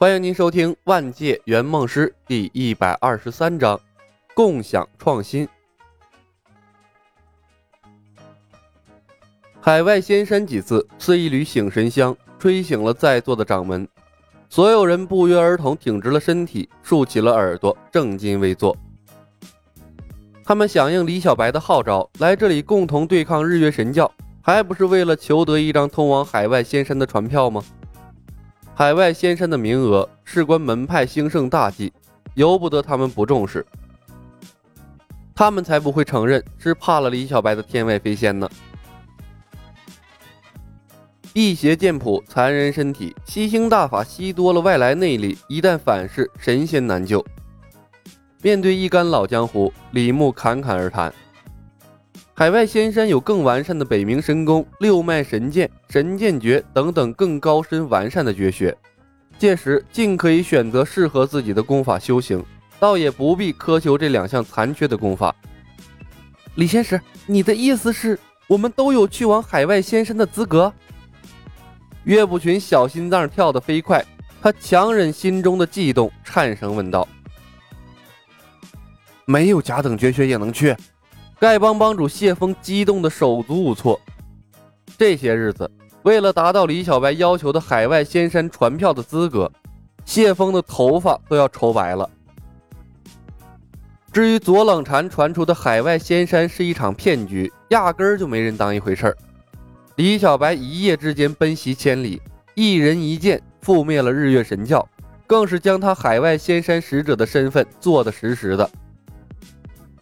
欢迎您收听《万界圆梦师》第一百二十三章：共享创新。海外仙山几字似一缕醒神香，吹醒了在座的掌门。所有人不约而同挺直了身体，竖起了耳朵，正襟危坐。他们响应李小白的号召，来这里共同对抗日月神教，还不是为了求得一张通往海外仙山的船票吗？海外仙山的名额事关门派兴盛大计，由不得他们不重视。他们才不会承认是怕了李小白的天外飞仙呢。辟邪剑谱，残忍身体，吸星大法吸多了外来内力，一旦反噬，神仙难救。面对一干老江湖，李牧侃侃而谈。海外仙山有更完善的北冥神功、六脉神剑、神剑诀等等更高深完善的绝学，届时尽可以选择适合自己的功法修行，倒也不必苛求这两项残缺的功法。李仙石，你的意思是我们都有去往海外仙山的资格？岳不群小心脏跳得飞快，他强忍心中的悸动，颤声问道：“没有甲等绝学也能去？”丐帮帮主谢峰激动的手足无措。这些日子，为了达到李小白要求的海外仙山传票的资格，谢峰的头发都要愁白了。至于左冷禅传出的海外仙山是一场骗局，压根儿就没人当一回事儿。李小白一夜之间奔袭千里，一人一剑覆灭了日月神教，更是将他海外仙山使者的身份做得实实的。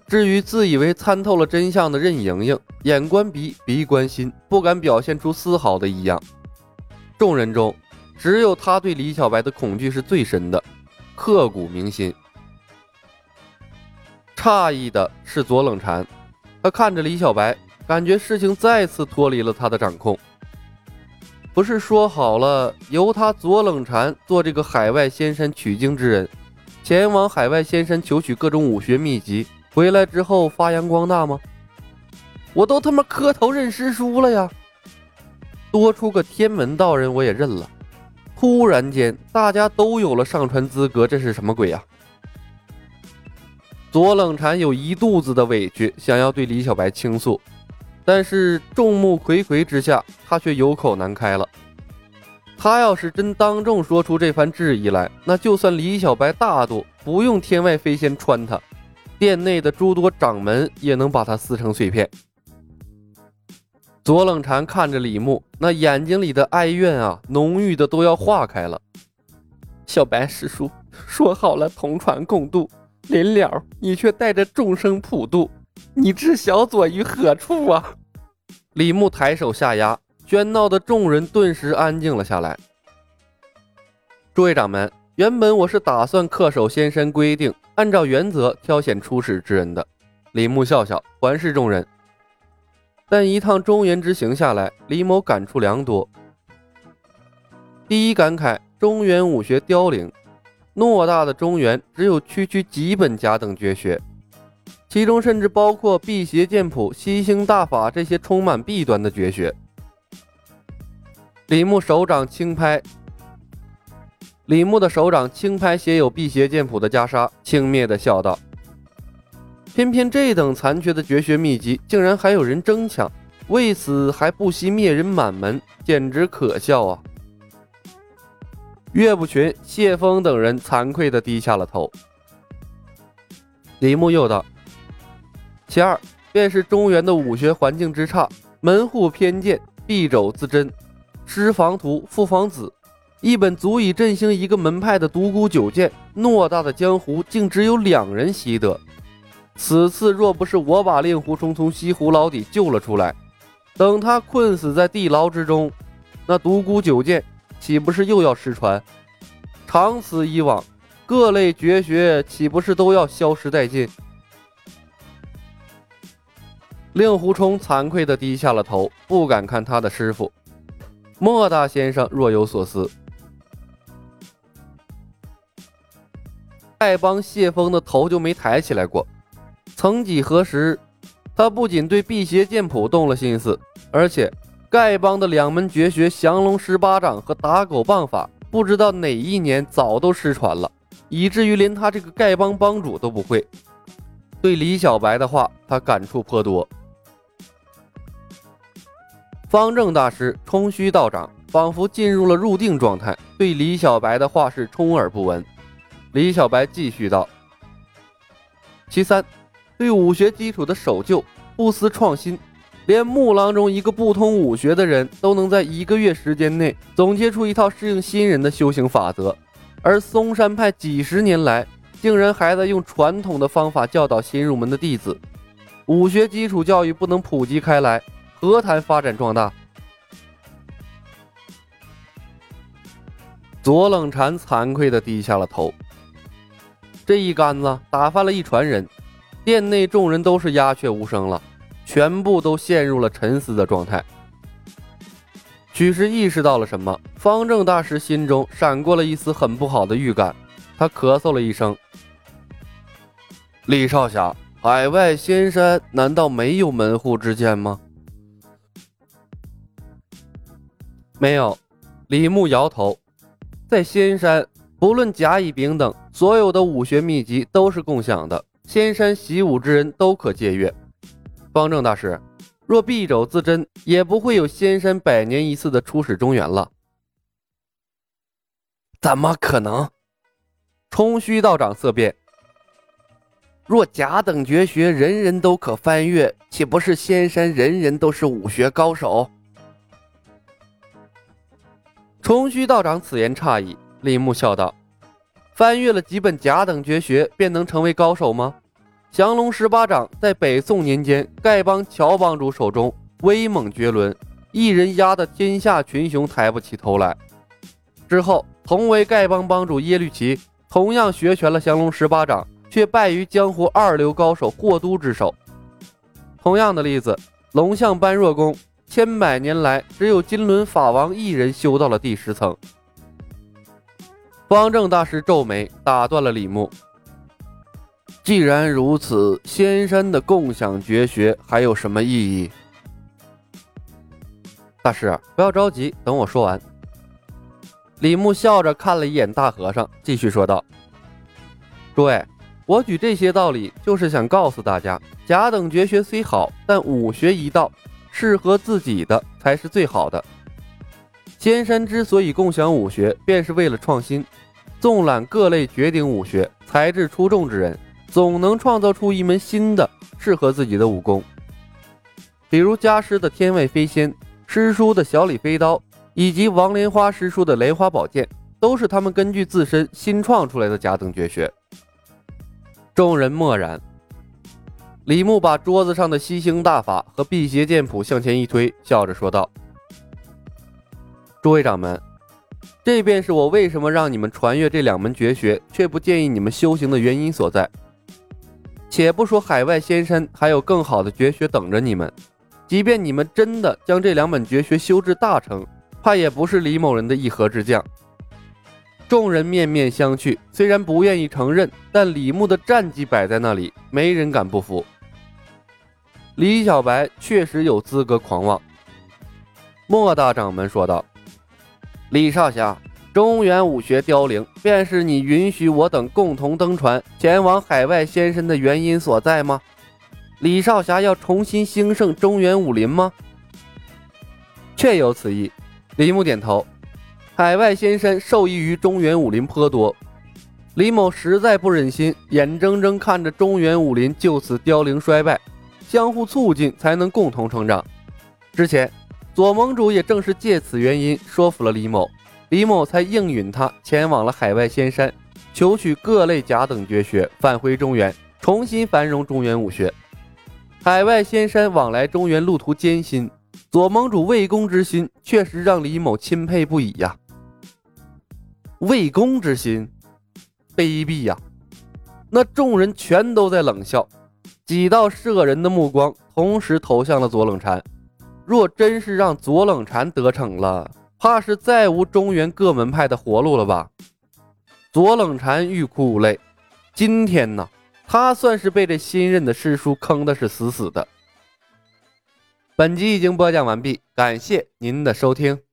至于自以为参透了真相的任盈盈，眼观鼻，鼻观心，不敢表现出丝毫的异样。众人中，只有他对李小白的恐惧是最深的，刻骨铭心。诧异的是左冷禅，他看着李小白，感觉事情再次脱离了他的掌控。不是说好了由他左冷禅做这个海外仙山取经之人，前往海外仙山求取各种武学秘籍？回来之后发扬光大吗？我都他妈磕头认师叔了呀！多出个天门道人我也认了。突然间，大家都有了上传资格，这是什么鬼呀？左冷禅有一肚子的委屈，想要对李小白倾诉，但是众目睽睽之下，他却有口难开了。他要是真当众说出这番质疑来，那就算李小白大度，不用天外飞仙穿他。殿内的诸多掌门也能把他撕成碎片。左冷禅看着李牧，那眼睛里的哀怨啊，浓郁的都要化开了。小白师叔说好了同船共渡，临了你却带着众生普渡，你置小左于何处啊？李牧抬手下压，喧闹的众人顿时安静了下来。诸位掌门。原本我是打算恪守仙山规定，按照原则挑选出使之人的。李牧笑笑，环视众人。但一趟中原之行下来，李某感触良多。第一感慨，中原武学凋零，偌大的中原只有区区几本甲等绝学，其中甚至包括辟邪剑谱、吸星大法这些充满弊端的绝学。李牧手掌轻拍。李牧的手掌轻拍写有辟邪剑谱的袈裟，轻蔑地笑道：“偏偏这等残缺的绝学秘籍，竟然还有人争抢，为此还不惜灭人满门，简直可笑啊！”岳不群、谢峰等人惭愧地低下了头。李牧又道：“其二，便是中原的武学环境之差，门户偏见，敝帚自珍，师房徒，父房子。”一本足以振兴一个门派的独孤九剑，偌大的江湖竟只有两人习得。此次若不是我把令狐冲从西湖牢底救了出来，等他困死在地牢之中，那独孤九剑岂不是又要失传？长此以往，各类绝学岂不是都要消失殆尽？令狐冲惭愧地低下了头，不敢看他的师傅。莫大先生若有所思。丐帮谢峰的头就没抬起来过。曾几何时，他不仅对辟邪剑谱动了心思，而且丐帮的两门绝学降龙十八掌和打狗棒法，不知道哪一年早都失传了，以至于连他这个丐帮帮主都不会。对李小白的话，他感触颇多。方正大师、冲虚道长仿佛进入了入定状态，对李小白的话是充耳不闻。李小白继续道：“其三，对武学基础的守旧，不思创新，连木郎中一个不通武学的人都能在一个月时间内总结出一套适应新人的修行法则，而嵩山派几十年来竟然还在用传统的方法教导新入门的弟子，武学基础教育不能普及开来。”何谈发展壮大？左冷禅惭愧的低下了头。这一杆子打翻了一船人，店内众人都是鸦雀无声了，全部都陷入了沉思的状态。许是意识到了什么，方正大师心中闪过了一丝很不好的预感，他咳嗽了一声：“李少侠，海外仙山难道没有门户之见吗？”没有，李牧摇头。在仙山，不论甲乙丙等，所有的武学秘籍都是共享的，仙山习武之人都可借阅。方正大师，若敝帚自珍，也不会有仙山百年一次的出使中原了。怎么可能？冲虚道长色变。若甲等绝学人人都可翻阅，岂不是仙山人人都是武学高手？冲虚道长此言差矣，李牧笑道：“翻阅了几本甲等绝学，便能成为高手吗？降龙十八掌在北宋年间，丐帮乔帮主手中威猛绝伦，一人压得天下群雄抬不起头来。之后，同为丐帮帮主耶律齐，同样学全了降龙十八掌，却败于江湖二流高手霍都之手。同样的例子，龙象般若功。”千百年来，只有金轮法王一人修到了第十层。方正大师皱眉，打断了李牧：“既然如此，仙山的共享绝学还有什么意义？”大师，不要着急，等我说完。李牧笑着看了一眼大和尚，继续说道：“诸位，我举这些道理，就是想告诉大家，甲等绝学虽好，但武学一道。”适合自己的才是最好的。仙山之所以共享武学，便是为了创新。纵览各类绝顶武学，才智出众之人，总能创造出一门新的适合自己的武功。比如家师的天外飞仙，师叔的小李飞刀，以及王莲花师叔的莲花宝剑，都是他们根据自身新创出来的甲等绝学。众人默然。李牧把桌子上的吸星大法和辟邪剑谱向前一推，笑着说道：“诸位掌门，这便是我为什么让你们传阅这两门绝学，却不建议你们修行的原因所在。且不说海外仙山还有更好的绝学等着你们，即便你们真的将这两本绝学修至大成，怕也不是李某人的一合之将。”众人面面相觑，虽然不愿意承认，但李牧的战绩摆在那里，没人敢不服。李小白确实有资格狂妄。莫大掌门说道：“李少侠，中原武学凋零，便是你允许我等共同登船前往海外仙山的原因所在吗？李少侠要重新兴盛中原武林吗？”确有此意。李牧点头。海外仙山受益于中原武林颇多，李某实在不忍心眼睁睁看着中原武林就此凋零衰败。相互促进，才能共同成长。之前，左盟主也正是借此原因说服了李某，李某才应允他前往了海外仙山，求取各类甲等绝学，返回中原，重新繁荣中原武学。海外仙山往来中原路途艰辛，左盟主为公之心确实让李某钦佩不已呀。为公之心，卑鄙呀！那众人全都在冷笑。几道摄人的目光同时投向了左冷禅。若真是让左冷禅得逞了，怕是再无中原各门派的活路了吧？左冷禅欲哭无泪。今天呢，他算是被这新任的师叔坑的是死死的。本集已经播讲完毕，感谢您的收听。